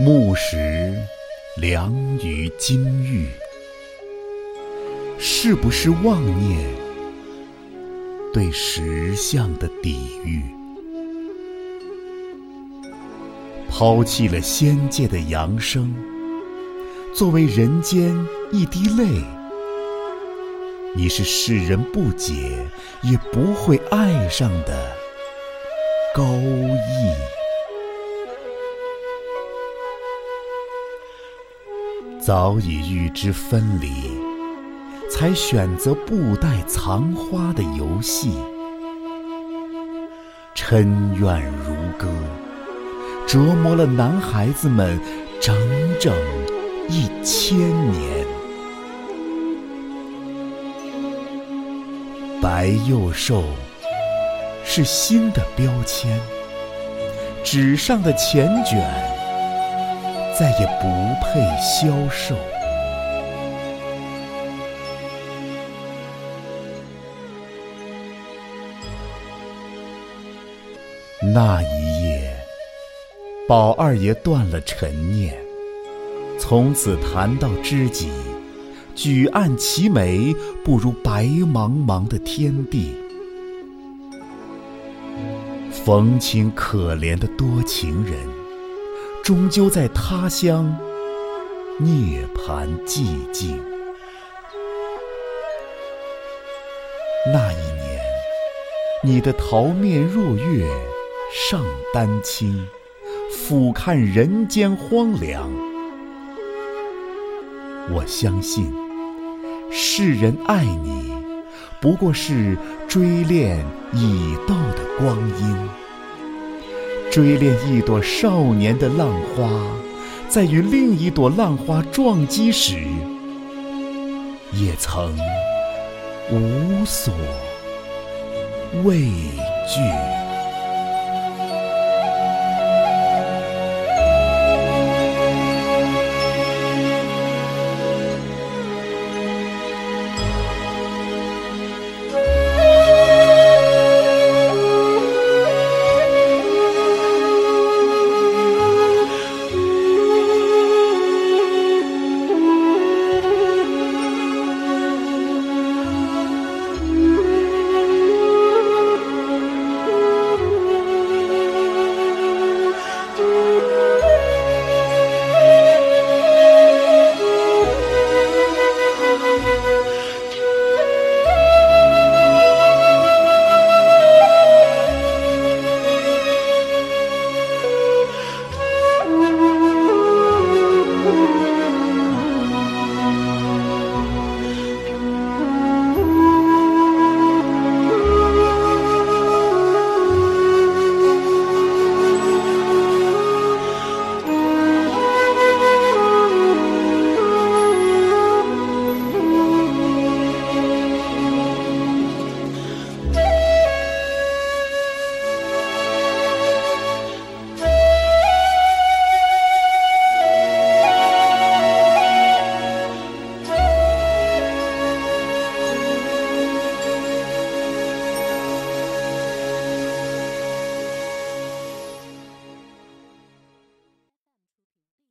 木石良于金玉，是不是妄念对石像的抵御？抛弃了仙界的扬声，作为人间一滴泪，你是世人不解也不会爱上的高义。早已预知分离，才选择布袋藏花的游戏。嗔怨如歌，折磨了男孩子们整整一千年。白幼瘦是新的标签，纸上的钱卷。再也不配销售。那一夜，宝二爷断了陈念，从此谈到知己，举案齐眉，不如白茫茫的天地。冯清可怜的多情人。终究在他乡涅槃寂静。那一年，你的桃面若月上丹青，俯瞰人间荒凉。我相信，世人爱你，不过是追恋已到的光阴。追恋一朵少年的浪花，在与另一朵浪花撞击时，也曾无所畏惧。